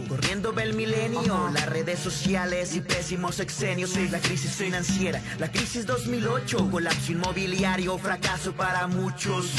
Corriendo milenio, las redes sociales y pésimos exenios, la crisis financiera, la crisis 2008, colapso inmobiliario, fracaso para muchos,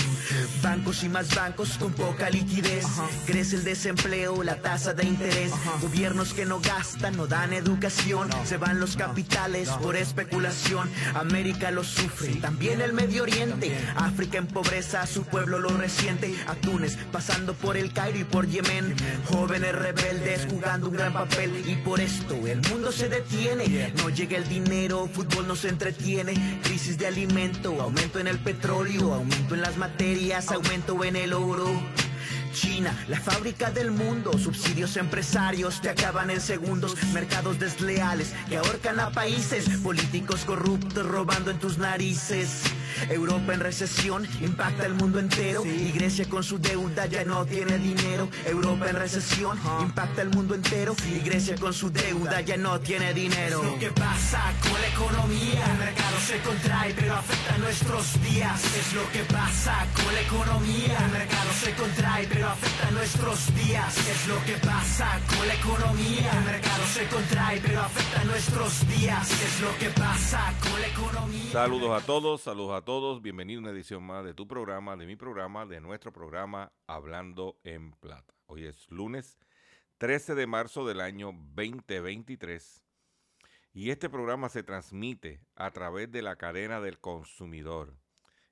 bancos y más bancos con poca liquidez, crece el desempleo, la tasa de interés, gobiernos que no gastan, no dan educación, se van los capitales por especulación, América lo sufre, también el Medio Oriente, África en pobreza, su pueblo lo resiente, a Túnez, pasando por el Cairo y por Yemen, Jóvenes rebeldes jugando un gran papel y por esto el mundo se detiene. No llega el dinero, fútbol no se entretiene. Crisis de alimento, aumento en el petróleo, aumento en las materias, aumento en el oro. China, la fábrica del mundo, subsidios empresarios te acaban en segundos, mercados desleales que ahorcan a países, políticos corruptos robando en tus narices. Europa en recesión impacta el mundo entero y Grecia con su deuda ya no tiene dinero. Europa en recesión impacta el mundo entero y Grecia con su deuda ya no tiene dinero. Es lo que pasa con la economía, el mercado se contrae pero afecta a nuestros días. Es lo que pasa con la economía, el mercado se contrae pero afecta a nuestros días. Es lo que pasa con la economía, el mercado se contrae pero afecta a nuestros días. Es lo que pasa con la economía. Saludos a todos, saludos a todos, bienvenido a una edición más de tu programa, de mi programa, de nuestro programa Hablando en Plata. Hoy es lunes 13 de marzo del año 2023 y este programa se transmite a través de la cadena del consumidor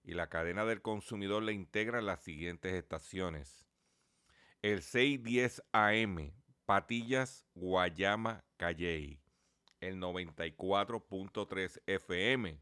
y la cadena del consumidor le integra las siguientes estaciones. El 610 AM, Patillas, Guayama, Calley. El 94.3 FM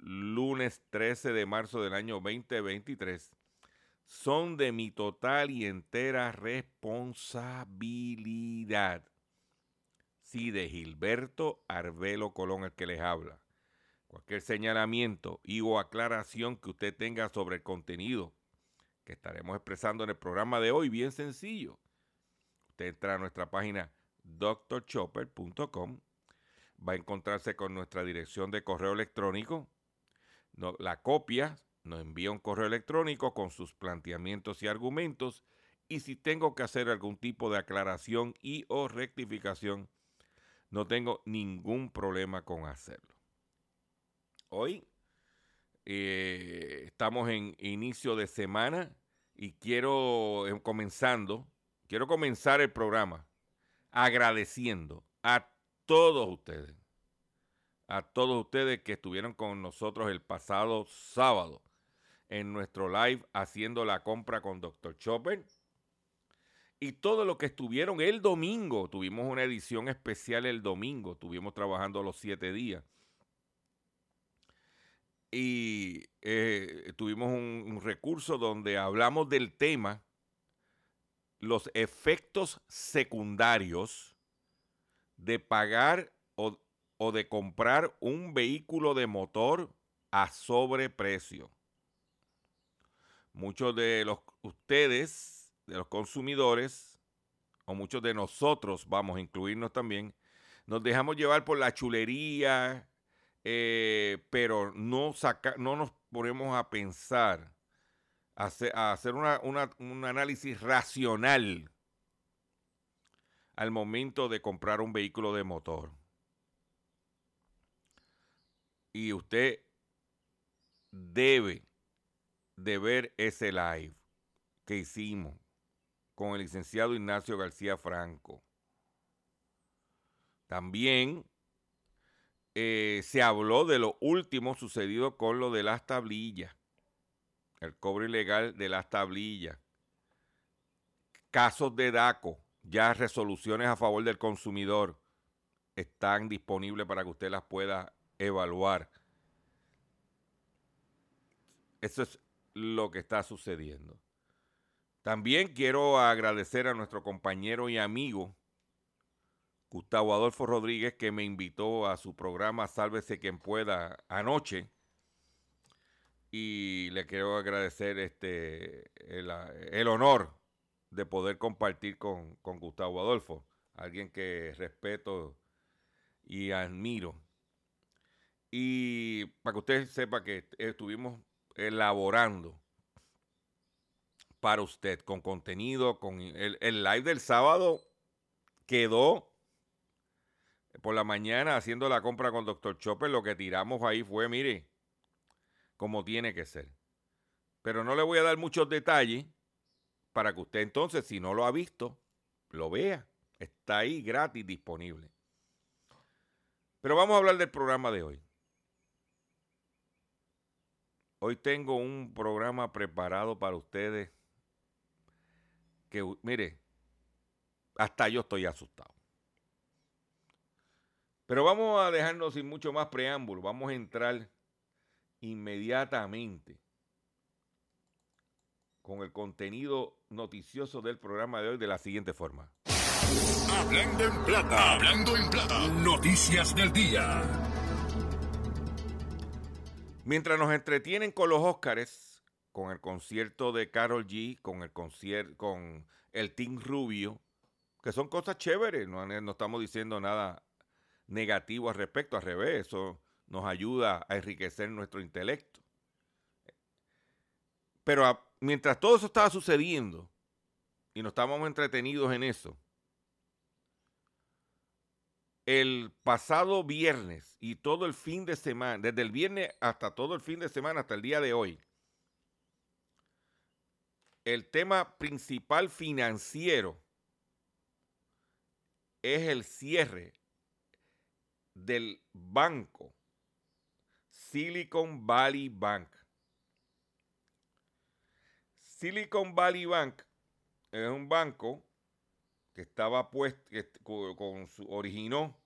lunes 13 de marzo del año 2023 son de mi total y entera responsabilidad. Sí, de Gilberto Arbelo Colón, el que les habla. Cualquier señalamiento y o aclaración que usted tenga sobre el contenido que estaremos expresando en el programa de hoy, bien sencillo. Usted entra a nuestra página drchopper.com, va a encontrarse con nuestra dirección de correo electrónico la copia, nos envía un correo electrónico con sus planteamientos y argumentos y si tengo que hacer algún tipo de aclaración y o rectificación, no tengo ningún problema con hacerlo. Hoy eh, estamos en inicio de semana y quiero eh, comenzando, quiero comenzar el programa agradeciendo a todos ustedes a todos ustedes que estuvieron con nosotros el pasado sábado en nuestro live haciendo la compra con Dr. Chopper. Y todo lo que estuvieron el domingo, tuvimos una edición especial el domingo, estuvimos trabajando los siete días. Y eh, tuvimos un, un recurso donde hablamos del tema, los efectos secundarios de pagar o, o de comprar un vehículo de motor a sobreprecio. Muchos de los ustedes de los consumidores, o muchos de nosotros, vamos a incluirnos también, nos dejamos llevar por la chulería, eh, pero no, saca, no nos ponemos a pensar, a hacer, un análisis racional al momento de comprar un vehículo de motor. Y usted debe de ver ese live que hicimos con el licenciado Ignacio García Franco. También eh, se habló de lo último sucedido con lo de las tablillas, el cobro ilegal de las tablillas, casos de DACO, ya resoluciones a favor del consumidor están disponibles para que usted las pueda evaluar. Eso es lo que está sucediendo. También quiero agradecer a nuestro compañero y amigo Gustavo Adolfo Rodríguez que me invitó a su programa Sálvese quien pueda anoche. Y le quiero agradecer este el, honor de poder compartir con, con Gustavo Adolfo, alguien que respeto y admiro. Y para que usted sepa que estuvimos elaborando para usted con contenido, con el, live del sábado quedó por la mañana haciendo la compra con Dr. Chopper, lo que tiramos ahí fue, mire, como tiene que ser. Pero no le voy a dar muchos detalles para que usted entonces, si no lo ha visto, lo vea. Está ahí gratis disponible. Pero vamos a hablar del programa de hoy. Hoy tengo un programa preparado para ustedes que, mire, hasta yo estoy asustado. Pero vamos a dejarnos sin mucho más preámbulo. Vamos a entrar inmediatamente con el contenido noticioso del programa de hoy de la siguiente forma. Hablando en plata, hablando en plata, noticias del día. Mientras nos entretienen con los Óscares, con el concierto de Carol G, con el concierto, con el Team Rubio, que son cosas chéveres, no, no estamos diciendo nada negativo al respecto, al revés, eso nos ayuda a enriquecer nuestro intelecto. Pero mientras todo eso estaba sucediendo y nos estábamos entretenidos en eso, el pasado viernes y todo el fin de semana, desde el viernes hasta todo el fin de semana, hasta el día de hoy, el tema principal financiero es el cierre del banco Silicon Valley Bank. Silicon Valley Bank es un banco que estaba puesto, que con, su, originó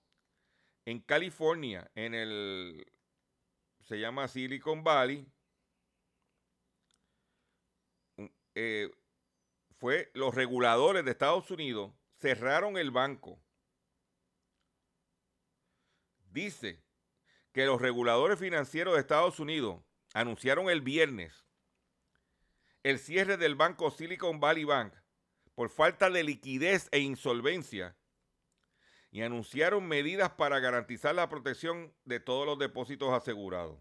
en California, en el, se llama Silicon Valley, Eh, fue los reguladores de Estados Unidos cerraron el banco. Dice que los reguladores financieros de Estados Unidos anunciaron el viernes el cierre del banco Silicon Valley Bank por falta de liquidez e insolvencia y anunciaron medidas para garantizar la protección de todos los depósitos asegurados.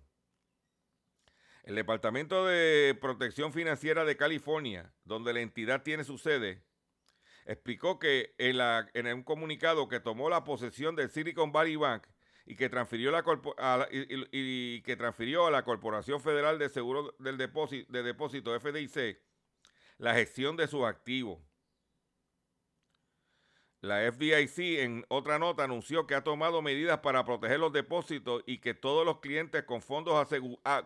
El Departamento de Protección Financiera de California, donde la entidad tiene su sede, explicó que en, la, en un comunicado que tomó la posesión del Silicon Valley Bank y que transfirió, la, a y, que transfirió a la Corporación Federal de Seguro del Depósito, de Depósito FDIC la gestión de sus activos. La FDIC en otra nota anunció que ha tomado medidas para proteger los depósitos y que todos los clientes con fondos asegurados... Ah,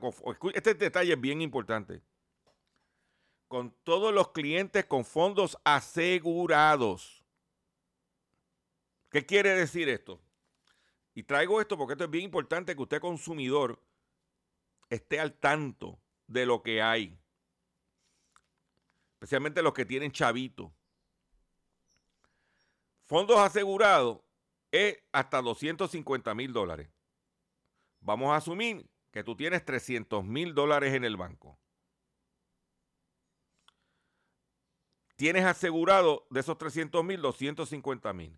este detalle es bien importante. Con todos los clientes con fondos asegurados. ¿Qué quiere decir esto? Y traigo esto porque esto es bien importante que usted consumidor esté al tanto de lo que hay. Especialmente los que tienen chavitos Fondos asegurados es hasta 250 mil dólares. Vamos a asumir que tú tienes 300 mil dólares en el banco. tienes asegurado de esos 300 mil, 250 mil.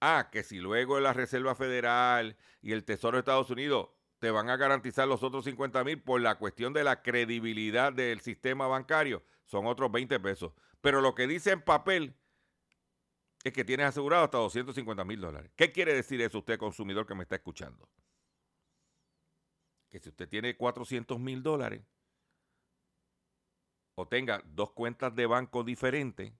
Ah, que si luego la Reserva Federal y el Tesoro de Estados Unidos te van a garantizar los otros 50 mil por la cuestión de la credibilidad del sistema bancario, son otros 20 pesos. Pero lo que dice en papel es que tienes asegurado hasta 250 mil dólares. ¿Qué quiere decir eso usted, consumidor que me está escuchando? Que si usted tiene 400 mil dólares o tenga dos cuentas de banco diferentes,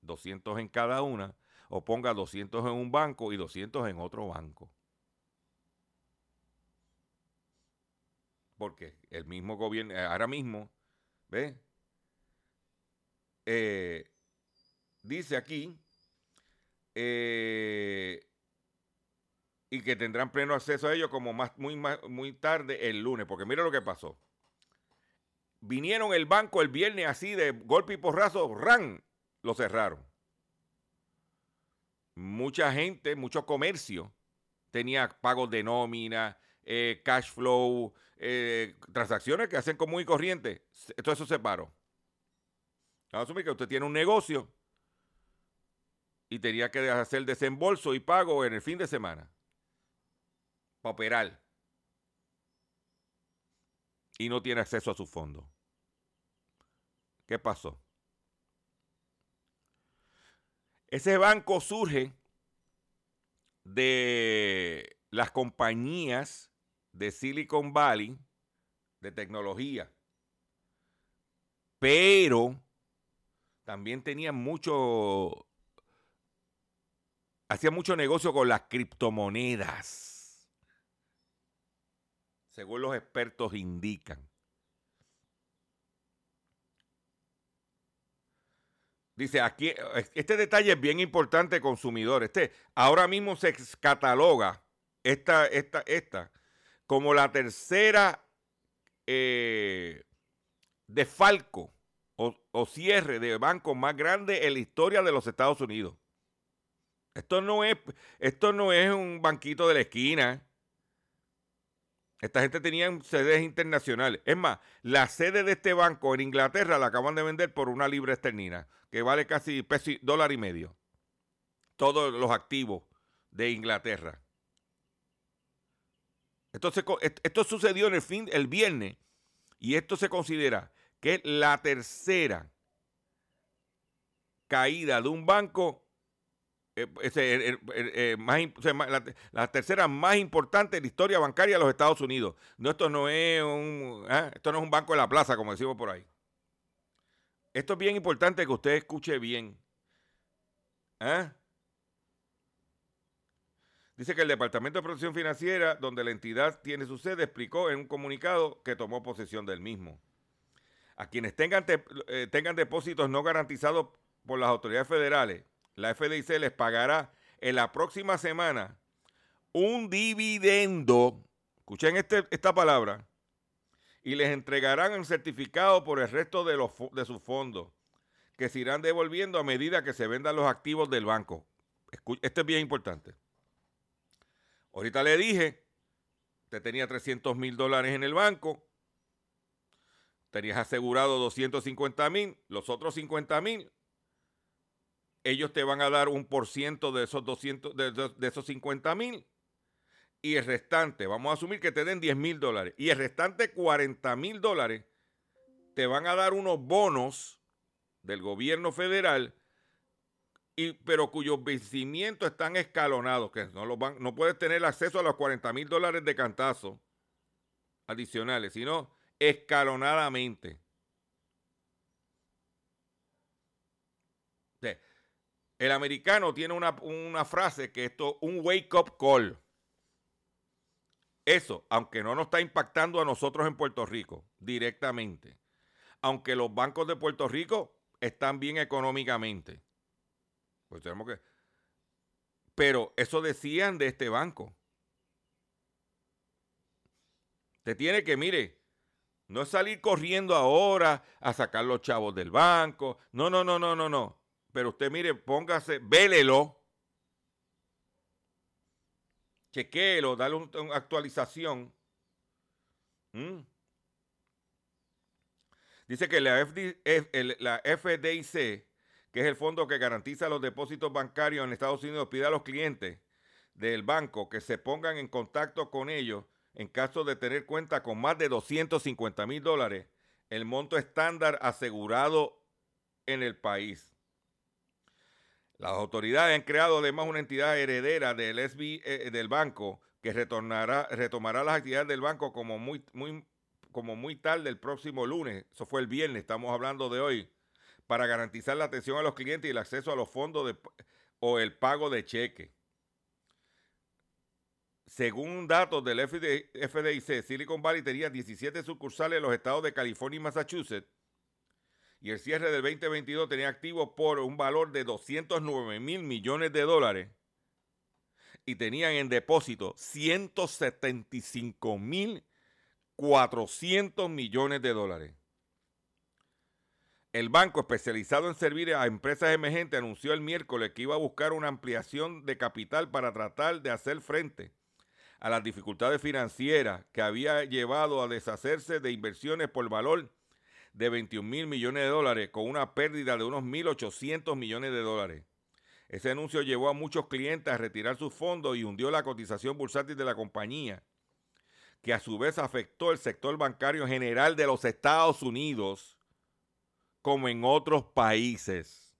200 en cada una, o ponga 200 en un banco y 200 en otro banco. Porque el mismo gobierno, eh, ahora mismo, ¿ve? Eh, dice aquí, eh, y que tendrán pleno acceso a ello como más, muy, muy tarde el lunes, porque mira lo que pasó. Vinieron el banco el viernes así de golpe y porrazo, ran, lo cerraron. Mucha gente, mucho comercio tenía pagos de nómina, eh, cash flow, eh, transacciones que hacen como muy corriente. Todo eso se paró. Vamos a asumir que usted tiene un negocio y tenía que hacer desembolso y pago en el fin de semana para operar y no tiene acceso a su fondo. ¿Qué pasó? Ese banco surge de las compañías de Silicon Valley de tecnología, pero también tenía mucho hacía mucho negocio con las criptomonedas, según los expertos indican. Dice aquí, este detalle es bien importante, consumidor. Este, ahora mismo se cataloga esta, esta, esta como la tercera eh, defalco o, o cierre de banco más grande en la historia de los Estados Unidos. Esto no es, esto no es un banquito de la esquina. Esta gente tenía sedes internacionales. Es más, la sede de este banco en Inglaterra la acaban de vender por una libra esternina, que vale casi dólar y medio. Todos los activos de Inglaterra. Entonces, esto sucedió en el fin, el viernes, y esto se considera que es la tercera caída de un banco la, tercera más importante de la historia bancaria de los Estados Unidos. No, esto no es un, ¿ah? esto no es un banco de la plaza, como decimos por ahí. Esto es bien importante que usted escuche bien. ¿ah? Dice que el Departamento de Protección Financiera, donde la entidad tiene su sede, explicó en un comunicado que tomó posesión del mismo. A quienes tengan, eh, tengan depósitos no garantizados por las autoridades federales, la FDIC les pagará en la próxima semana un dividendo, escuchen este, esta palabra, y les entregarán un certificado por el resto de, los, de sus fondos, que se irán devolviendo a medida que se vendan los activos del banco. Esto es bien importante. Ahorita le dije, usted tenía 300 mil dólares en el banco, tenías asegurado 250 mil, los otros 50 mil ellos te van a dar un por ciento de esos 200, de, esos 50 mil. Y el restante, vamos a asumir que te den 10 mil dólares. Y el restante 40 mil dólares te van a dar unos bonos del gobierno federal, y, pero cuyos vencimientos están escalonados, que no, los van, no puedes tener acceso a los 40 mil dólares de cantazo adicionales, sino escalonadamente. El americano tiene una, frase que esto, un wake up call. Eso, aunque no nos está impactando a nosotros en Puerto Rico directamente, aunque los bancos de Puerto Rico están bien económicamente, pues tenemos que. Pero eso decían de este banco. Te tiene que, mire, no es salir corriendo ahora a sacar los chavos del banco. No, no, no, no, no, no. Pero usted mire, póngase, vélelo. Chequéelo, dale una actualización. ¿Mm? Dice que la, la FDIC que es el fondo que garantiza los depósitos bancarios en Estados Unidos, pide a los clientes del banco que se pongan en contacto con ellos en caso de tener cuenta con más de 250 mil dólares, el monto estándar asegurado en el país. Las autoridades han creado además una entidad heredera del SB eh, del banco que retornará, retomará las actividades del banco como muy, muy, como muy tarde el próximo lunes. Eso fue el viernes, estamos hablando de hoy, para garantizar la atención a los clientes y el acceso a los fondos o el pago de cheque. Según datos del FDIC, Silicon Valley tenía 17 sucursales en los estados de California y Massachusetts y el cierre del 2022 tenía activos por un valor de 209 mil millones de dólares y tenían en depósito 175 mil 400 millones de dólares. El banco especializado en servir a empresas emergentes anunció el miércoles que iba a buscar una ampliación de capital para tratar de hacer frente a las dificultades financieras que había llevado a deshacerse de inversiones por valor de 21 mil millones de dólares con una pérdida de unos 1.800 millones de dólares. Ese anuncio llevó a muchos clientes a retirar sus fondos y hundió la cotización bursátil de la compañía, que a su vez afectó el sector bancario general de los Estados Unidos como en otros países.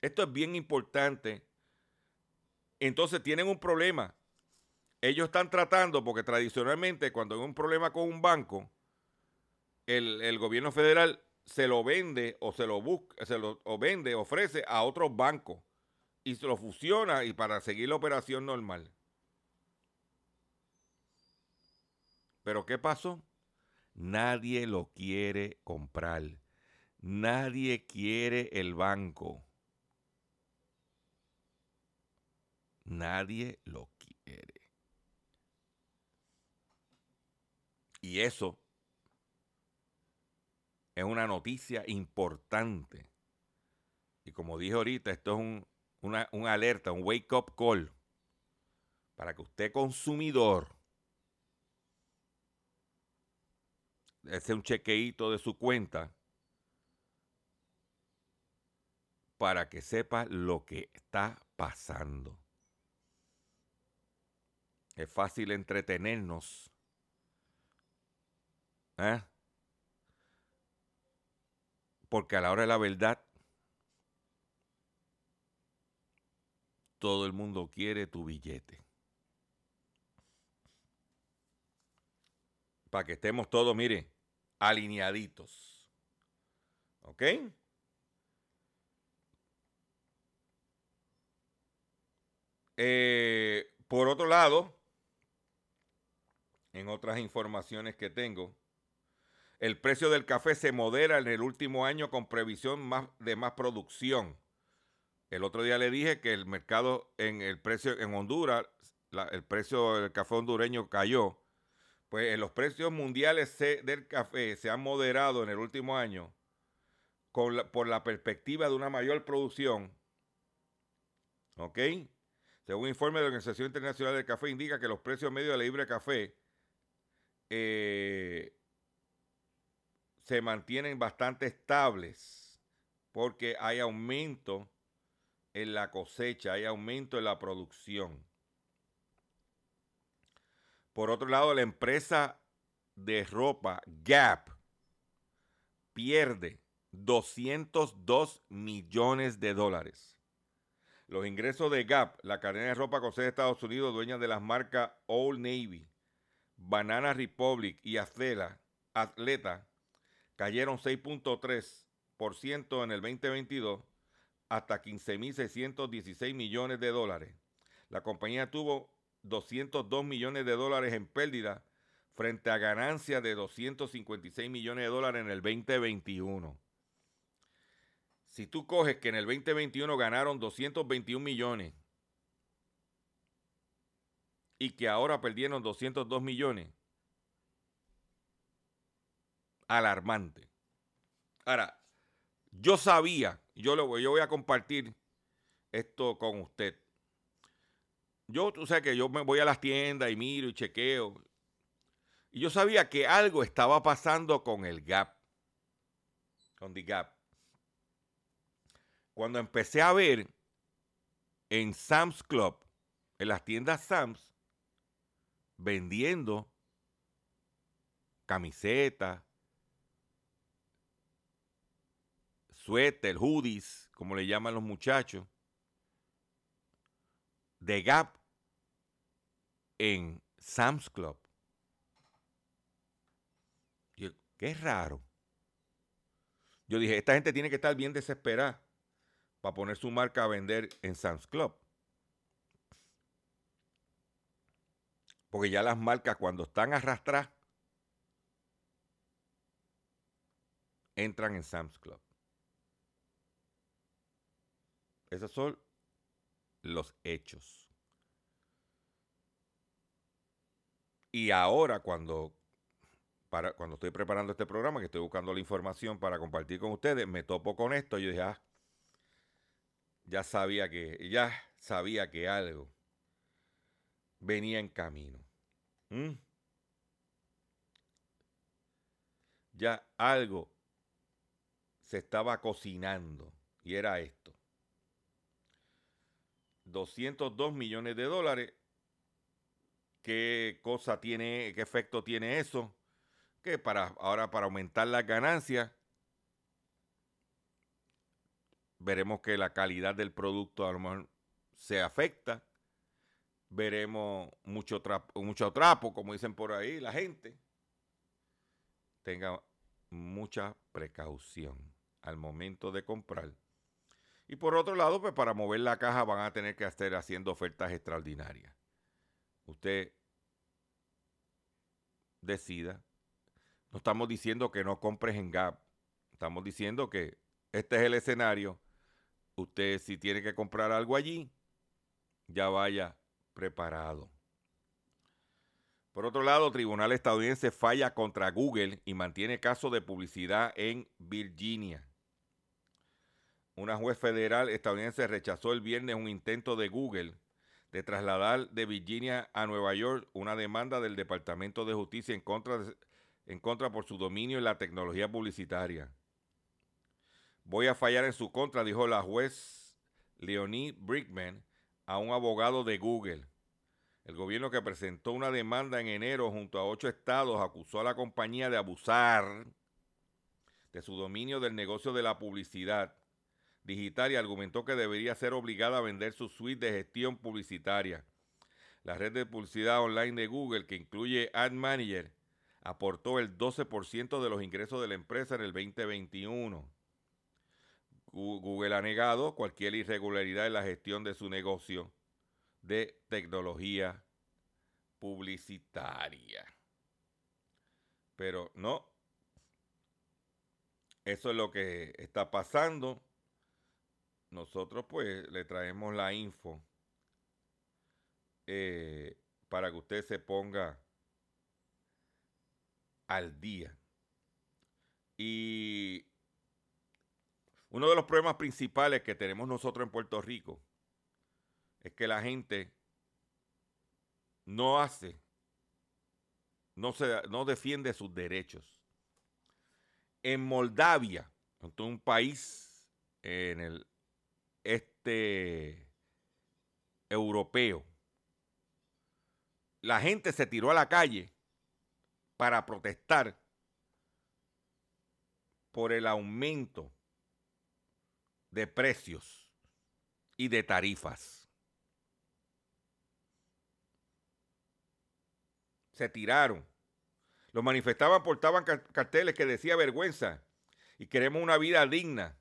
Esto es bien importante. Entonces tienen un problema ellos están tratando, porque tradicionalmente cuando hay un problema con un banco, el, gobierno federal se lo vende o se lo busca, se lo o vende, ofrece a otros bancos y se lo fusiona y para seguir la operación normal. Pero ¿qué pasó? Nadie lo quiere comprar. Nadie quiere el banco. Nadie lo quiere. Y eso es una noticia importante. Y como dije ahorita, esto es un, una, alerta, un wake up call para que usted consumidor ese un chequeíto de su cuenta para que sepa lo que está pasando. Es fácil entretenernos ¿Eh? Porque a la hora de la verdad, todo el mundo quiere tu billete. Para que estemos todos, mire, alineaditos. ¿Ok? Eh, por otro lado, en otras informaciones que tengo, el precio del café se modera en el último año con previsión de más producción. El otro día le dije que el mercado en el precio en Honduras, el precio del café hondureño cayó. Pues los precios mundiales del café se han moderado en el último año por la perspectiva de una mayor producción. ¿Ok? Según un informe de la Organización Internacional del Café, indica que los precios medios de la libre café eh, se mantienen bastante estables porque hay aumento en la cosecha, hay aumento en la producción. Por otro lado, la empresa de ropa Gap pierde 202 millones de dólares. Los ingresos de Gap, la cadena de ropa sede de Estados Unidos, dueña de las marcas Old Navy, Banana Republic y Atleta, cayeron 6.3% en el 2022 hasta 15.616 millones de dólares. La compañía tuvo 202 millones de dólares en pérdida frente a ganancias de 256 millones de dólares en el 2021. Si tú coges que en el 2021 ganaron 221 millones y que ahora perdieron 202 millones, alarmante. Ahora, yo sabía, yo, lo, yo voy a compartir esto con usted. Yo, tú sabes que yo me voy a las tiendas y miro y chequeo. Y yo sabía que algo estaba pasando con el Gap. con The Gap. Cuando empecé a ver en Sam's Club, en las tiendas Sam's, vendiendo camisetas, suéter, hoodies, como le llaman los muchachos, de Gap en Sam's Club. qué raro. Yo dije, esta gente tiene que estar bien desesperada para poner su marca a vender en Sam's Club. Porque ya las marcas cuando están arrastradas entran en Sam's Club. Esos son los hechos. Y ahora cuando, para, cuando estoy preparando este programa, que estoy buscando la información para compartir con ustedes, me topo con esto. Y yo dije, ah, ya sabía que, ya sabía que algo venía en camino. ¿Mm? Ya algo se estaba cocinando y era esto. 202 millones de dólares. ¿Qué cosa tiene, qué efecto tiene eso? Que para ahora para aumentar las ganancias veremos que la calidad del producto a lo mejor se afecta. Veremos mucho trapo, mucho trapo, como dicen por ahí la gente. Tenga mucha precaución al momento de comprar y por otro lado, pues para mover la caja van a tener que estar haciendo ofertas extraordinarias. Usted decida. No estamos diciendo que no compres en Gap. Estamos diciendo que este es el escenario. Usted si tiene que comprar algo allí, ya vaya preparado. Por otro lado, tribunal estadounidense falla contra Google y mantiene caso de publicidad en Virginia. Una juez federal estadounidense rechazó el viernes un intento de Google de trasladar de Virginia a Nueva York una demanda del Departamento de Justicia en contra, en contra por su dominio en la tecnología publicitaria. Voy a fallar en su contra, dijo la juez Leonie Brickman a un abogado de Google. El gobierno que presentó una demanda en enero junto a ocho estados acusó a la compañía de abusar de su dominio del negocio de la publicidad digital y argumentó que debería ser obligada a vender su suite de gestión publicitaria. La red de publicidad online de Google, que incluye Ad Manager, aportó el 12% de los ingresos de la empresa en el 2021. Google ha negado cualquier irregularidad en la gestión de su negocio de tecnología publicitaria. Pero no, eso es lo que está pasando nosotros pues le traemos la info eh, para que usted se ponga al día. Y uno de los problemas principales que tenemos nosotros en Puerto Rico es que la gente no hace, no, se, no defiende sus derechos. En Moldavia, un país en el este europeo, la gente se tiró a la calle para protestar por el aumento de precios y de tarifas. Se tiraron. Los manifestantes portaban carteles que decía vergüenza y queremos una vida digna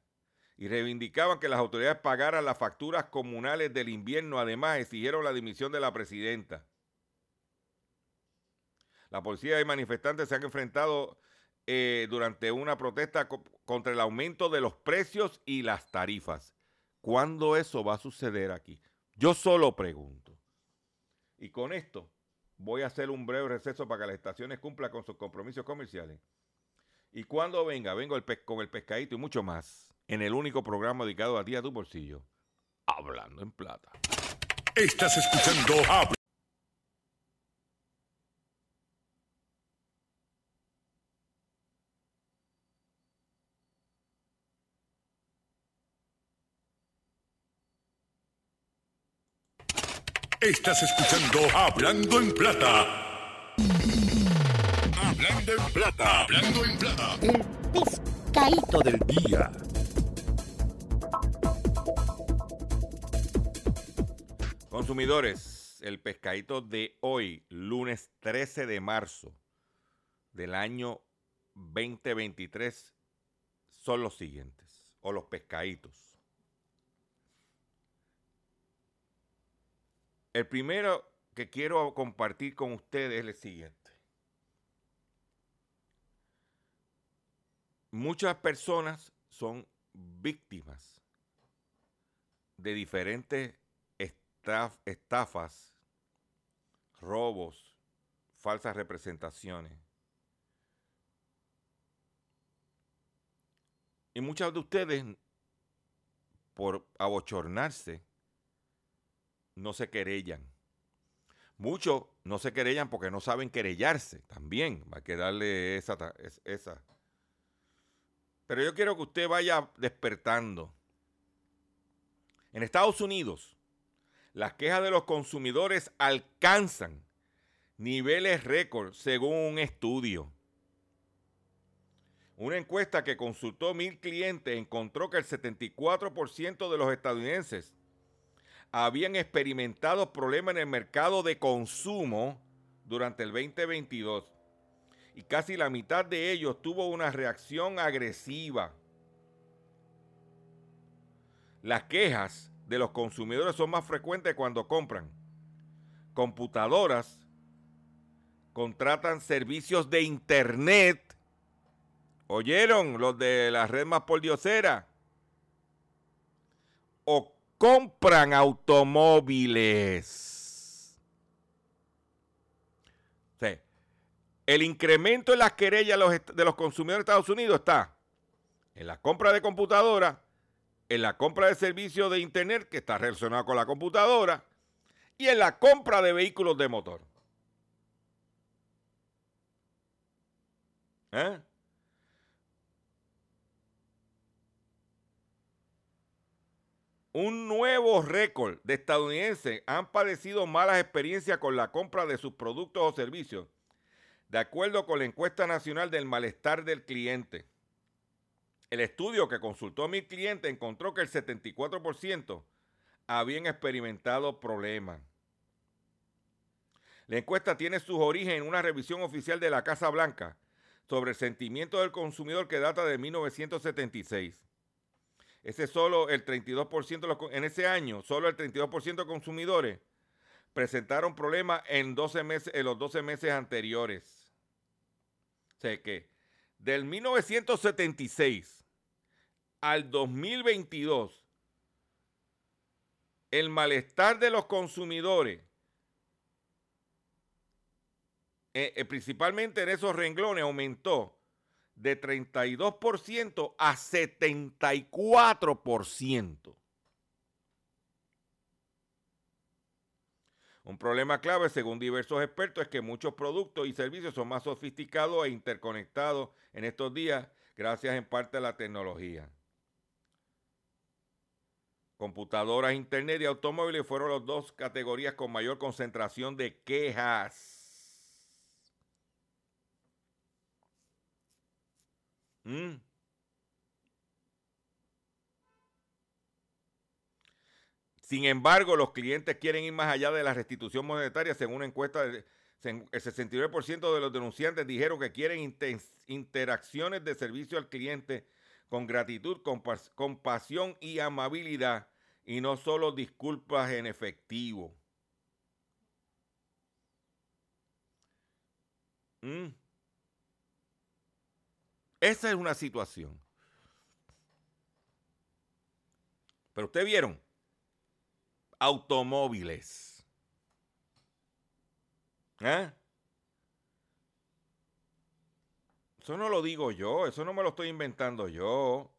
y reivindicaban que las autoridades pagaran las facturas comunales del invierno. Además, exigieron la dimisión de la presidenta. La policía y manifestantes se han enfrentado eh, durante una protesta contra el aumento de los precios y las tarifas. ¿Cuándo eso va a suceder aquí? Yo solo pregunto. Y con esto voy a hacer un breve receso para que las estaciones cumplan con sus compromisos comerciales. Y cuando venga, vengo con el pescadito y mucho más en el único programa dedicado a ti, a tu bolsillo, Hablando en Plata. Estás escuchando Habla. Estás escuchando Hablando en Plata. Hablando en Plata. Hablando en Plata. El pescadito del día. Consumidores, el pescadito de hoy, lunes 13 de marzo del año 2023, son los siguientes, o los pescaditos. El primero que quiero compartir con ustedes es el siguiente. Muchas personas son víctimas de diferentes estafas, robos, falsas representaciones. Y muchas de ustedes, por abochornarse, no se querellan. Muchos no se querellan porque no saben querellarse también. Va a quedarle esa, esa. Pero yo quiero que usted vaya despertando. En Estados Unidos, las quejas de los consumidores alcanzan niveles récord según un estudio. Una encuesta que consultó mil clientes encontró que el 74% de los estadounidenses habían experimentado problemas en el mercado de consumo durante el 2022 y casi la mitad de ellos tuvo una reacción agresiva. Las quejas de los consumidores son más frecuentes cuando compran. Computadoras, contratan servicios de internet, oyeron los de la red más por diosera, o compran automóviles. el incremento en las querellas de los consumidores de Estados Unidos está en la compra de computadoras, en la compra de servicios de Internet, que está relacionado con la computadora, y en la compra de vehículos de motor. ¿Eh? Un nuevo récord de estadounidenses han padecido malas experiencias con la compra de sus productos o servicios, de acuerdo con la encuesta nacional del malestar del cliente. El estudio que consultó a mi cliente encontró que el 74% habían experimentado problemas. La encuesta tiene sus orígenes en una revisión oficial de la Casa Blanca sobre el sentimiento del consumidor que data de 1976. Ese solo el 32% en ese año, solo el 32% de consumidores presentaron problemas en, 12 meses, en los 12 meses anteriores. O sea que del 1976 al 2022, el malestar de los consumidores, eh, eh, principalmente en esos renglones, aumentó de 32% a 74%. Un problema clave, según diversos expertos, es que muchos productos y servicios son más sofisticados e interconectados en estos días, gracias en parte a la tecnología. Computadoras, Internet y automóviles fueron las dos categorías con mayor concentración de quejas. Mm. Sin embargo, los clientes quieren ir más allá de la restitución monetaria. Según una encuesta, el 69% de los denunciantes dijeron que quieren interacciones de servicio al cliente con gratitud, compasión y amabilidad y no solo disculpas en efectivo. Mm. Esa es una situación. Pero ustedes vieron, automóviles. ¿Eh? Eso no lo digo yo, eso no me lo estoy inventando yo.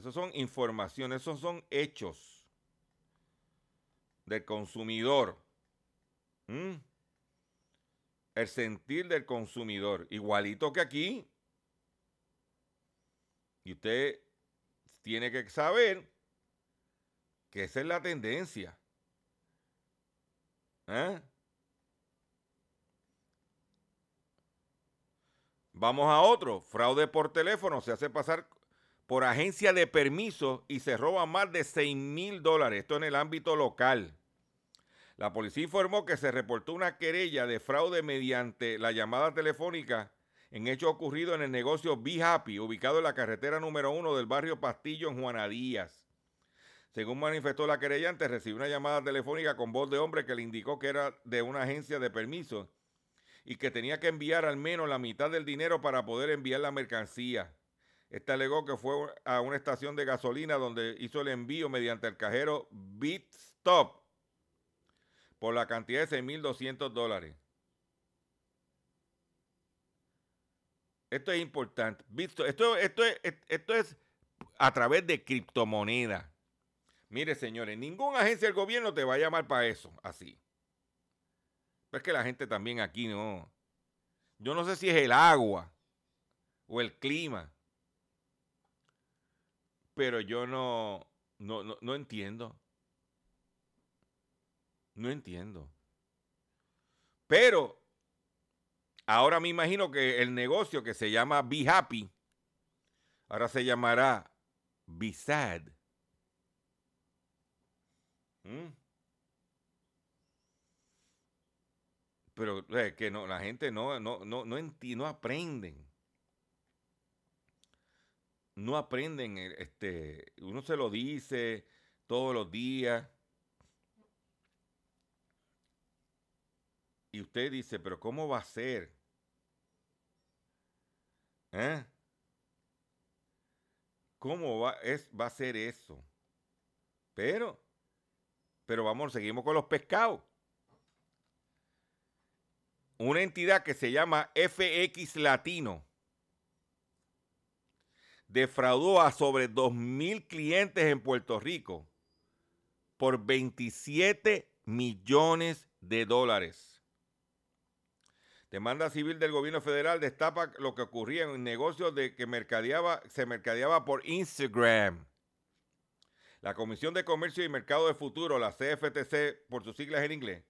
Esos son informaciones, esos son hechos del consumidor. El sentir del consumidor, igualito que aquí. Y usted tiene que saber que esa es la tendencia. ¿Eh? Vamos a otro. Fraude por teléfono. Se hace pasar por agencia de permiso y se roba más de 6 mil dólares. Esto en el ámbito local. La policía informó que se reportó una querella de fraude mediante la llamada telefónica en hecho ocurrido en el negocio Be Happy, ubicado en la carretera número uno del barrio Pastillo en Juana Díaz. Según manifestó la querellante, recibió una llamada telefónica con voz de hombre que le indicó que era de una agencia de permiso y que tenía que enviar al menos la mitad del dinero para poder enviar la mercancía. Esta alegó que fue a una estación de gasolina donde hizo el envío mediante el cajero BitStop por la cantidad de 6.200 dólares. Esto es importante. Es, esto es a través de criptomonedas. Mire, señores, ninguna agencia del gobierno te va a llamar para eso, así. Pero es que la gente también aquí no. Yo no sé si es el agua o el clima. Pero yo no, no, no, no entiendo. No entiendo. Pero ahora me imagino que el negocio que se llama Be Happy, ahora se llamará Be Sad. ¿Mm? Pero es que no, la gente no, no, no, no, no aprenden. No aprenden, eh, este, uno se lo dice todos los días. Y usted dice, pero ¿cómo va a ser? ¿Eh? ¿Cómo va, es, va a ser eso? Pero, pero vamos, seguimos con los pescados. Una entidad que se llama FX Latino defraudó a sobre 2.000 clientes en Puerto Rico por 27 millones de dólares. Demanda civil del gobierno federal destapa lo que ocurría en negocios de que mercadeaba, se mercadeaba por Instagram. La Comisión de Comercio y Mercado de Futuro, la CFTC por sus siglas en inglés,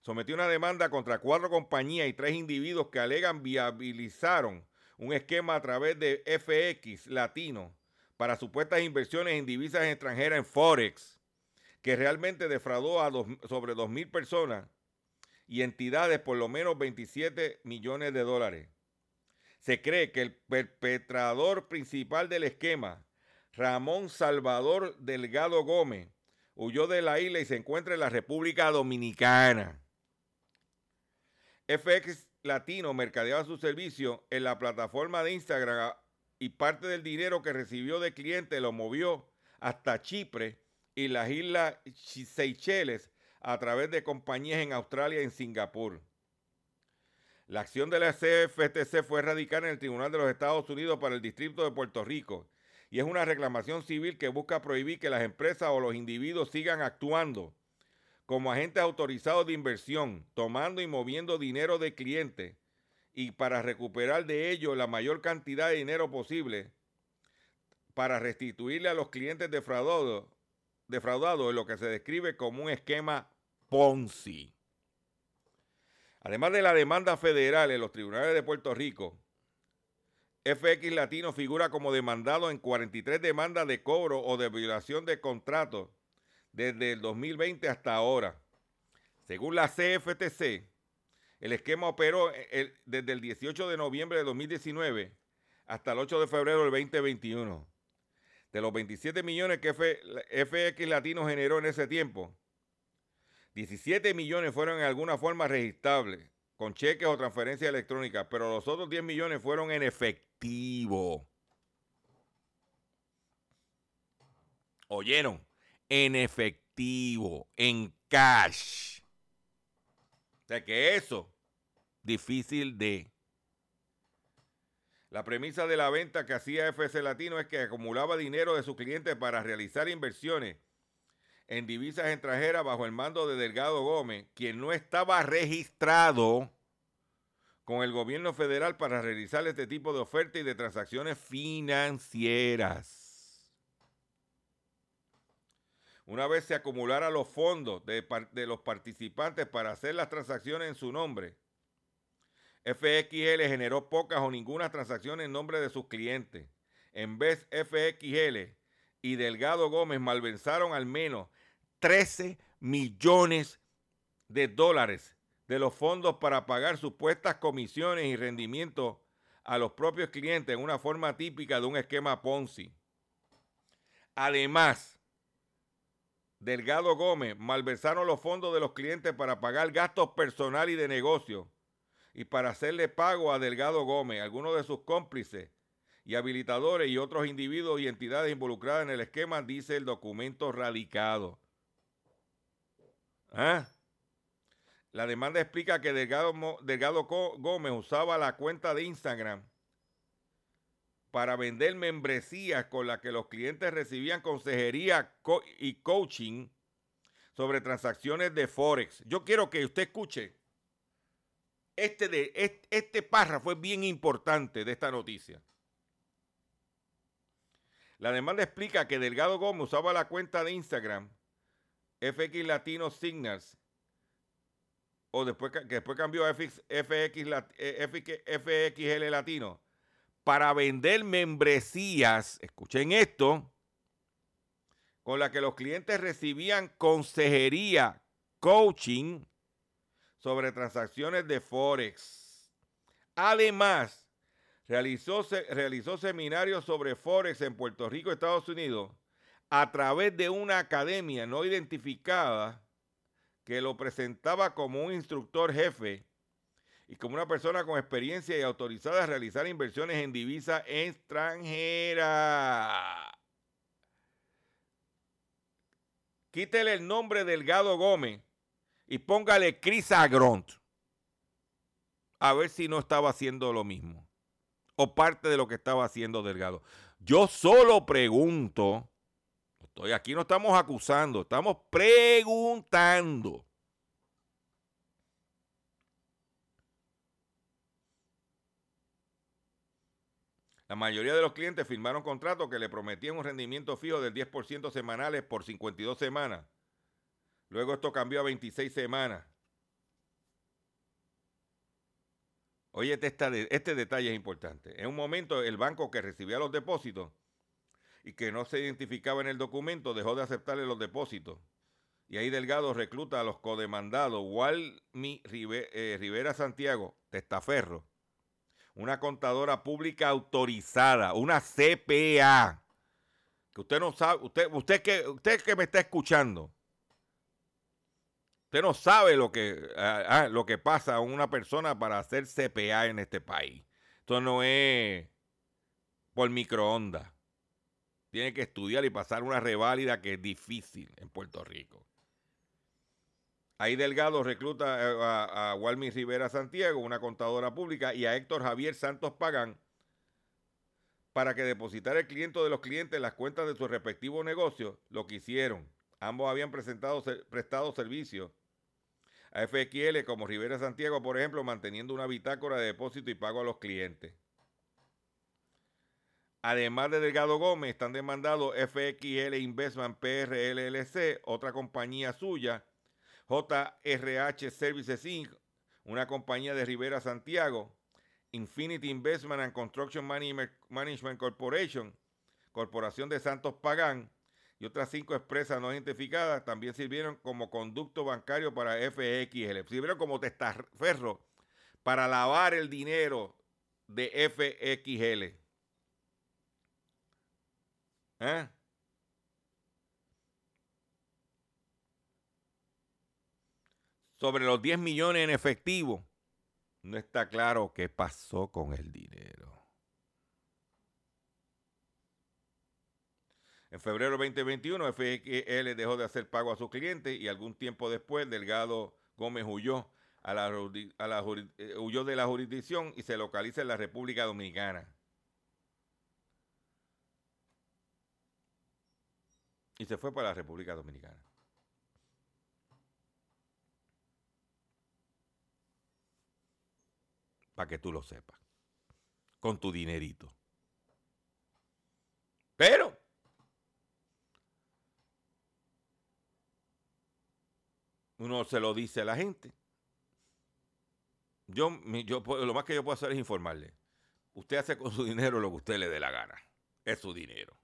sometió una demanda contra cuatro compañías y tres individuos que alegan viabilizaron un esquema a través de FX Latino para supuestas inversiones en divisas extranjeras en Forex, que realmente defraudó a sobre 2.000 personas y entidades por lo menos 27 millones de dólares. Se cree que el perpetrador principal del esquema, Ramón Salvador Delgado Gómez, huyó de la isla y se encuentra en la República Dominicana. FX Latino mercadeaba su servicio en la plataforma de Instagram y parte del dinero que recibió de clientes lo movió hasta Chipre y las islas Seychelles a través de compañías en Australia y en Singapur. La acción de la CFTC fue radicada en el Tribunal de los Estados Unidos para el Distrito de Puerto Rico y es una reclamación civil que busca prohibir que las empresas o los individuos sigan actuando como agentes autorizados de inversión, tomando y moviendo dinero de clientes y para recuperar de ello la mayor cantidad de dinero posible para restituirle a los clientes defraudados defraudado en lo que se describe como un esquema Ponzi. Además de la demanda federal en los tribunales de Puerto Rico, FX Latino figura como demandado en 43 demandas de cobro o de violación de contratos desde el 2020 hasta ahora. Según la CFTC, el esquema operó desde el 18 de noviembre de 2019 hasta el 8 de febrero del 2021. De los 27 millones que FX Latino generó en ese tiempo, 17 millones fueron en alguna forma registrables, con cheques o transferencias electrónicas, pero los otros 10 millones fueron en efectivo. ¿Oyeron? En efectivo, en cash. O sea que eso, difícil de la premisa de la venta que hacía FC Latino es que acumulaba dinero de sus clientes para realizar inversiones en divisas extranjeras bajo el mando de Delgado Gómez, quien no estaba registrado con el gobierno federal para realizar este tipo de ofertas y de transacciones financieras. Una vez se acumularan los fondos de, de los participantes para hacer las transacciones en su nombre, FXL generó pocas o ninguna transacción en nombre de sus clientes. En vez, FXL y Delgado Gómez malversaron al menos 13 millones de dólares de los fondos para pagar supuestas comisiones y rendimientos a los propios clientes en una forma típica de un esquema Ponzi. Además, Delgado Gómez malversaron los fondos de los clientes para pagar gastos personal y de negocio y para hacerle pago a Delgado Gómez, algunos de sus cómplices y habilitadores y otros individuos y entidades involucradas en el esquema, dice el documento radicado. ¿Ah? La demanda explica que Delgado, Delgado Gómez usaba la cuenta de Instagram para vender membresías con las que los clientes recibían consejería y coaching sobre transacciones de Forex. Yo quiero que usted escuche este, de, este, párrafo es bien importante de esta noticia. La demanda explica que Delgado Gómez usaba la cuenta de Instagram FX Latino Signals o después que después cambió a FX, FX, FXL Latino para vender membresías, escuchen esto, con la que los clientes recibían consejería, coaching sobre transacciones de Forex. Además, realizó, realizó seminarios sobre Forex en Puerto Rico, Estados Unidos, a través de una academia no identificada que lo presentaba como un instructor jefe y como una persona con experiencia y autorizada a realizar inversiones en divisa extranjera. Quítele el nombre Delgado Gómez y póngale Chris Agront. A ver si no estaba haciendo lo mismo. O parte de lo que estaba haciendo Delgado. Yo solo pregunto. Estoy aquí, no estamos acusando, estamos preguntando. La mayoría de los clientes firmaron contratos que le prometían un rendimiento fijo del 10% semanales por 52 semanas Luego esto cambió a 26 semanas. Oye, este, este, detalle es importante. En un momento, el banco que recibía los depósitos y que no se identificaba en el documento dejó de aceptarle los depósitos. Y ahí Delgado recluta a los codemandados Walmi eh, Rivera Santiago, Testaferro, una contadora pública autorizada, una CPA, que usted no sabe, usted, usted que, usted que me está escuchando, Usted no sabe lo que, ah, ah, lo que pasa a una persona para hacer CPA en este país. Esto no es por microondas. Tiene que estudiar y pasar una reválida que es difícil en Puerto Rico. Ahí Delgado recluta eh, a, a Walmi Rivera Santiago, una contadora pública, y a Héctor Javier Santos Pagán para que depositara el cliente de los clientes las cuentas de su respectivo negocio, lo que hicieron. Ambos habían presentado, prestado servicios a FXL como Rivera Santiago, por ejemplo, manteniendo una bitácora de depósito y pago a los clientes. Además de Delgado Gómez, están demandados FXL Investment PRLLC, otra compañía suya, JRH Services Inc., una compañía de Rivera Santiago, Infinity Investment and Construction Management Corporation, Corporación de Santos Pagán, y otras cinco expresas no identificadas también sirvieron como conducto bancario para FXL. Sirvieron como testaferro para lavar el dinero de FXL. ¿Eh? Sobre los 10 millones en efectivo, no está claro qué pasó con el dinero. En febrero de 2021, FXL dejó de hacer pago a sus clientes y algún tiempo después, Delgado Gómez huyó, eh, huyó de la jurisdicción y se localiza en la República Dominicana. Y se fue para la República Dominicana. Para que tú lo sepas. Con tu dinerito. Pero uno se lo dice a la gente. Yo, yo, lo más que yo puedo hacer es informarle. Usted hace con su dinero lo que usted le dé la gana. Es su dinero.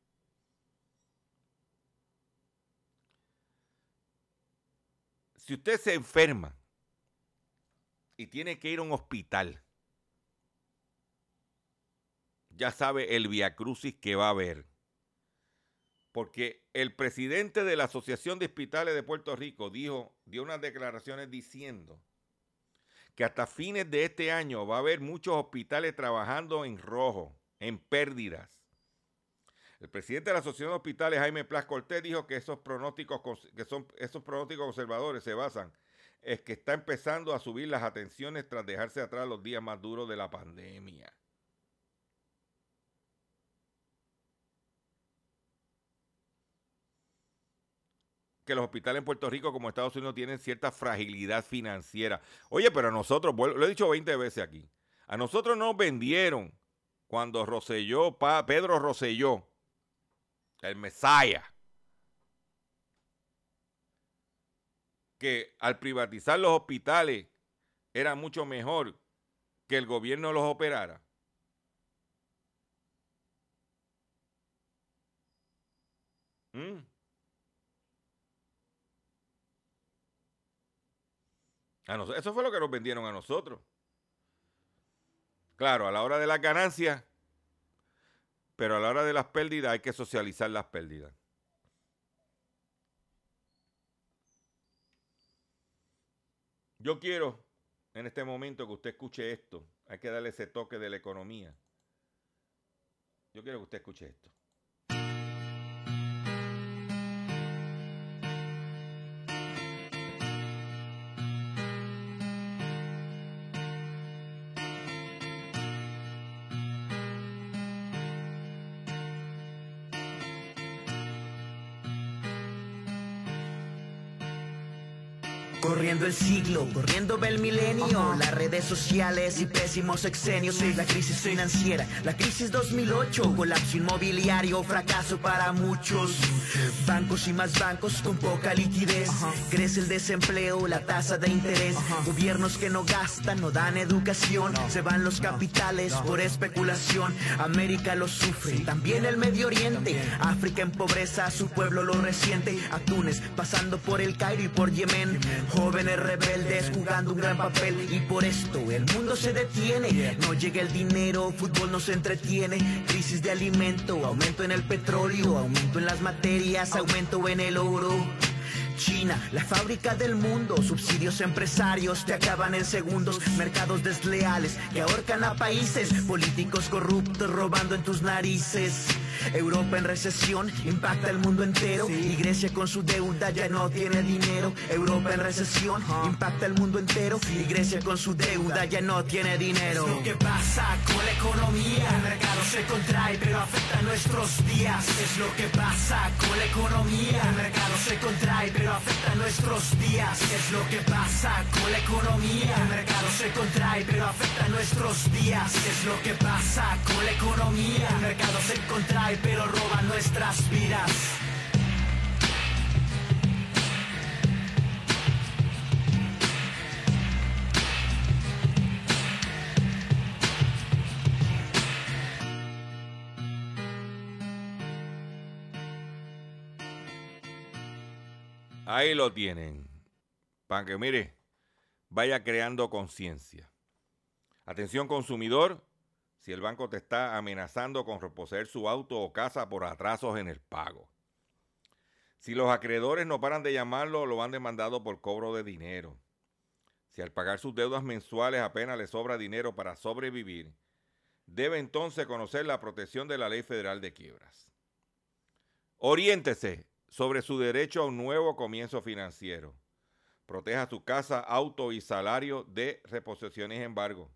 Si usted se enferma y tiene que ir a un hospital, ya sabe el viacrucis que va a haber. Porque el presidente de la Asociación de Hospitales de Puerto Rico dijo, dio unas declaraciones diciendo que hasta fines de este año va a haber muchos hospitales trabajando en rojo, en pérdidas. El presidente de la Asociación de Hospitales, Jaime Plas Cortés, dijo que esos pronósticos, que son, esos pronósticos conservadores se basan en que está empezando a subir las atenciones tras dejarse atrás los días más duros de la pandemia. Que los hospitales en Puerto Rico como Estados Unidos tienen cierta fragilidad financiera. Oye, pero a nosotros, lo he dicho 20 veces aquí, a nosotros nos vendieron cuando Roselló, Pedro Roselló, el Mesaya, que al privatizar los hospitales era mucho mejor que el gobierno los operara. ¿Mm? Eso fue lo que nos vendieron a nosotros. Claro, a la hora de las ganancias, pero a la hora de las pérdidas hay que socializar las pérdidas. Yo quiero en este momento que usted escuche esto. Hay que darle ese toque de la economía. Yo quiero que usted escuche esto. Corriendo el siglo, corriendo el milenio, las redes sociales y pésimos exenios, la crisis financiera, la crisis 2008, colapso inmobiliario, fracaso para muchos. Bancos y más bancos con poca liquidez, crece el desempleo, la tasa de interés, gobiernos que no gastan, no dan educación, se van los capitales por especulación, América lo sufre, también el Medio Oriente, África en pobreza, su pueblo lo resiente, a Túnez pasando por el Cairo y por Yemen, Jóvenes rebeldes jugando un gran papel y por esto el mundo se detiene. No llega el dinero, fútbol no se entretiene. Crisis de alimento, aumento en el petróleo, aumento en las materias, aumento en el oro. China, la fábrica del mundo, subsidios empresarios te acaban en segundos, mercados desleales que ahorcan a países, políticos corruptos robando en tus narices. Europa en recesión impacta el mundo entero y Grecia con su deuda ya no tiene dinero. Europa en recesión impacta el mundo entero y Grecia con su deuda ya no tiene dinero. Es lo que pasa con la economía, el mercado se contrae pero afecta a nuestros días. Es lo que pasa con la economía, el mercado se contrae pero afecta a nuestros días. Es lo que pasa con la economía, el mercado se contrae pero afecta nuestros días. Es lo que pasa con la economía, el mercado se contrae pero roba nuestras vidas. Ahí lo tienen. Para que mire, vaya creando conciencia. Atención consumidor, si el banco te está amenazando con reposer su auto o casa por atrasos en el pago. Si los acreedores no paran de llamarlo, lo han demandado por cobro de dinero. Si al pagar sus deudas mensuales apenas le sobra dinero para sobrevivir, debe entonces conocer la protección de la Ley Federal de Quiebras. Oriéntese sobre su derecho a un nuevo comienzo financiero. Proteja su casa, auto y salario de reposiciones y embargo.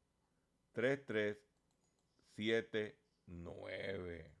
3379 478 3379.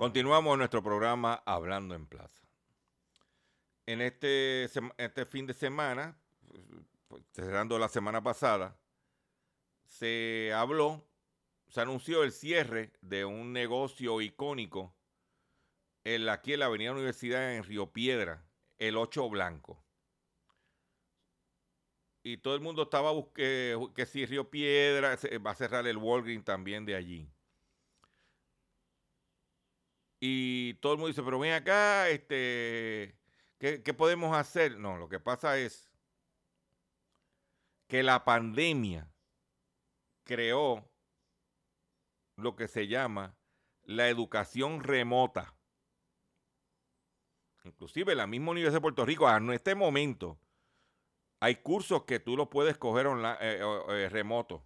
Continuamos nuestro programa Hablando en Plaza. En este, este fin de semana, pues, cerrando la semana pasada, se habló, se anunció el cierre de un negocio icónico en la, aquí en la Avenida Universidad en Río Piedra, el 8 Blanco. Y todo el mundo estaba buscando que si Río Piedra va a cerrar el Walgreens también de allí. Y todo el mundo dice, pero ven acá, este, ¿qué, ¿qué, podemos hacer? No, lo que pasa es que la pandemia creó lo que se llama la educación remota. Inclusive la misma Universidad de Puerto Rico, en este momento, hay cursos que tú los puedes coger online, eh, eh, remoto.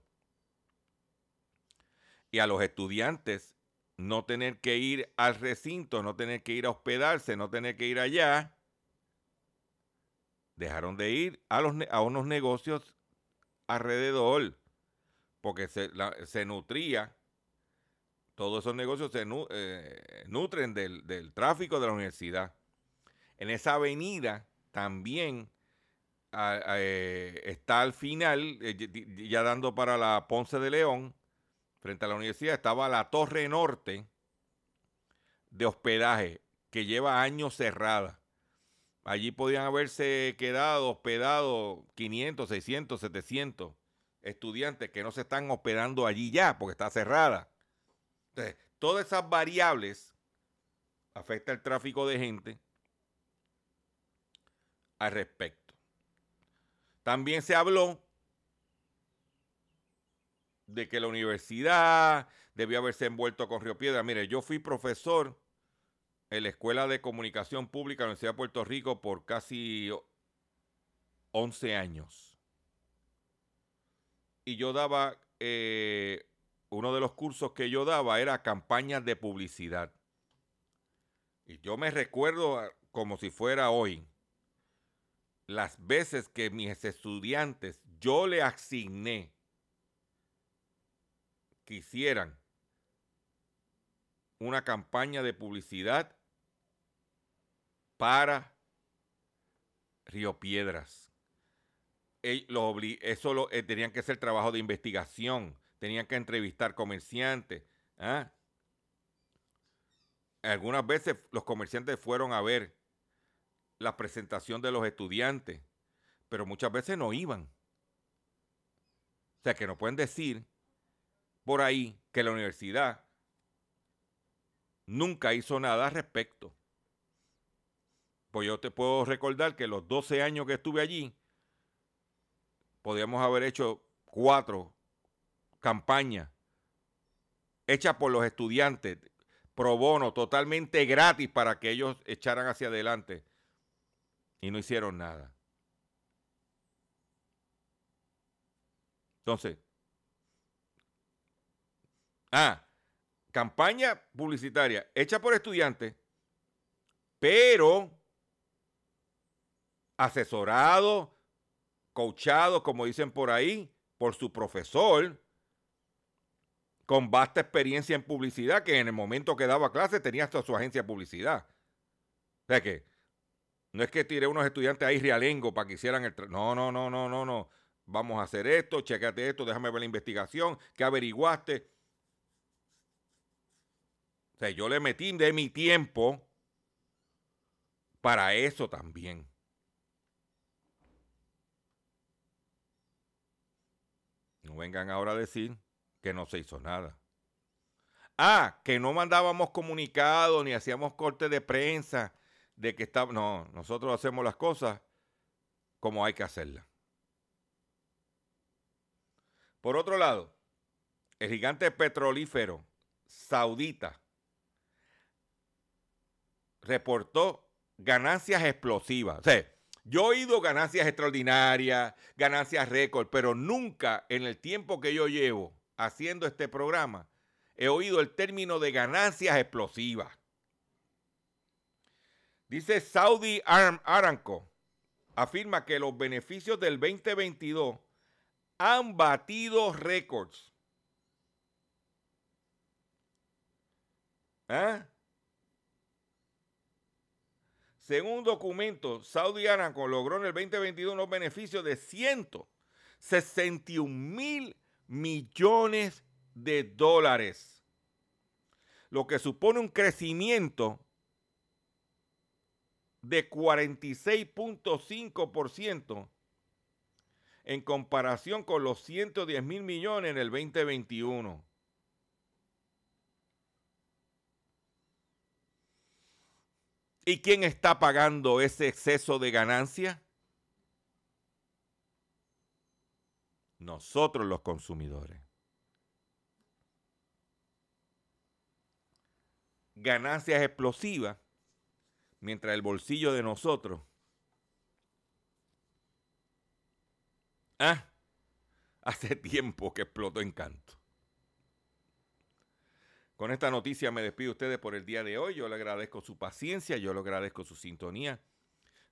Y a los estudiantes no tener que ir al recinto, no tener que ir a hospedarse, no tener que ir allá, dejaron de ir a, unos negocios alrededor, porque se, nutría, todos esos negocios se eh, nutren del, del, tráfico de la universidad. En esa avenida también eh, está al final, eh, ya dando para la Ponce de León, frente a la universidad, estaba la Torre Norte de hospedaje, que lleva años cerrada. Allí podían haberse quedado hospedados 500, 600, 700 estudiantes que no se están hospedando allí ya porque está cerrada. Entonces, todas esas variables afectan el tráfico de gente al respecto. También se habló de que la universidad debió haberse envuelto con Río Piedra. Mire, yo fui profesor en la Escuela de Comunicación Pública de la Universidad de Puerto Rico por casi 11 años. Y yo daba, eh, uno de los cursos que yo daba era campañas de publicidad. Y yo me recuerdo como si fuera hoy las veces que mis estudiantes yo le asigné quisieran una campaña de publicidad para Río Piedras. Eso lo, eh, tenían que ser trabajo de investigación, tenían que entrevistar comerciantes. ¿ah? Algunas veces los comerciantes fueron a ver la presentación de los estudiantes, pero muchas veces no iban. O sea que no pueden decir por ahí que la universidad nunca hizo nada al respecto. Pues yo te puedo recordar que los 12 años que estuve allí, podíamos haber hecho cuatro campañas hechas por los estudiantes, pro bono, totalmente gratis para que ellos echaran hacia adelante. Y no hicieron nada. Entonces, Ah, campaña publicitaria hecha por estudiantes, pero asesorado, coachado, como dicen por ahí, por su profesor, con vasta experiencia en publicidad, que en el momento que daba clase tenía hasta su agencia de publicidad. O sea que no es que tiré unos estudiantes ahí realengo para que hicieran el... No, no, no, no, no, no. Vamos a hacer esto, checate esto, déjame ver la investigación, qué averiguaste. O sea, yo le metí de mi tiempo para eso también. No vengan ahora a decir que no se hizo nada. Ah, que no mandábamos comunicados ni hacíamos corte de prensa de que está. No, nosotros hacemos las cosas como hay que hacerlas. Por otro lado, el gigante petrolífero saudita reportó ganancias explosivas. O sea, yo he oído ganancias extraordinarias, ganancias récord, pero nunca en el tiempo que yo llevo haciendo este programa he oído el término de ganancias explosivas. Dice Saudi Aramco, afirma que los beneficios del 2022 han batido récords. ¿Ah? Según un documento, Saudi Aramco logró en el 2022 unos beneficios de 161 mil millones de dólares, lo que supone un crecimiento de 46.5% en comparación con los 110 mil millones en el 2021. ¿Y quién está pagando ese exceso de ganancia? Nosotros los consumidores. Ganancias explosivas mientras el bolsillo de nosotros ah, hace tiempo que explotó en canto. Con esta noticia me despido de ustedes por el día de hoy. Yo le agradezco su paciencia, yo le agradezco su sintonía.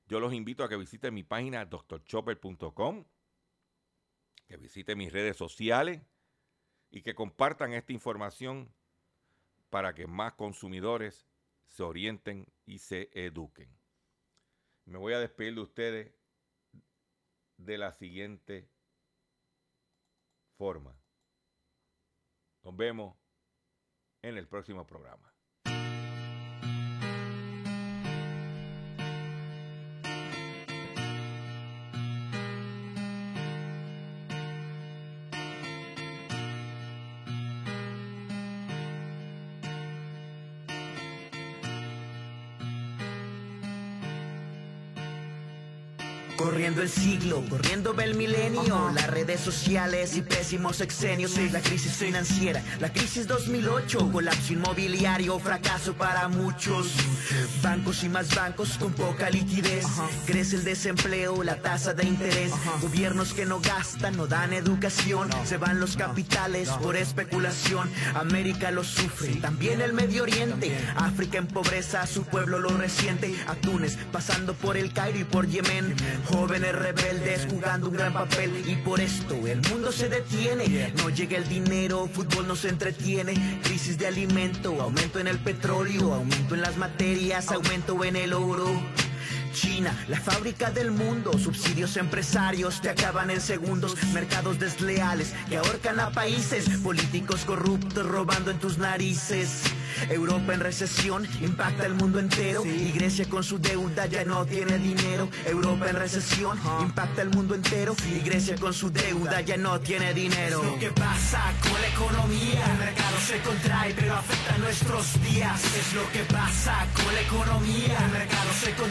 Yo los invito a que visiten mi página doctorchopper.com, que visiten mis redes sociales y que compartan esta información para que más consumidores se orienten y se eduquen. Me voy a despedir de ustedes de la siguiente forma. Nos vemos en el próximo programa. Corriendo el siglo, corriendo el milenio, las redes sociales y pésimos exenios, la crisis financiera, la crisis 2008, colapso inmobiliario, fracaso para muchos. Bancos y más bancos con poca liquidez, crece el desempleo, la tasa de interés, gobiernos que no gastan, no dan educación, se van los capitales por especulación, América lo sufre, también el Medio Oriente, África en pobreza, su pueblo lo resiente, a Túnez pasando por el Cairo y por Yemen. Jóvenes rebeldes jugando un gran papel y por esto el mundo se detiene. No llega el dinero, fútbol no se entretiene. Crisis de alimento, aumento en el petróleo, aumento en las materias, aumento en el oro. China, la fábrica del mundo, subsidios empresarios te acaban en segundos, mercados desleales que ahorcan a países, políticos corruptos robando en tus narices. Europa en recesión impacta el mundo entero y Grecia con su deuda ya no tiene dinero. Europa en recesión impacta el mundo entero y Grecia con su deuda ya no tiene dinero. Es lo que pasa con la economía, el mercado se contrae pero afecta nuestros días. Es lo que pasa con la economía, el mercado se contrae.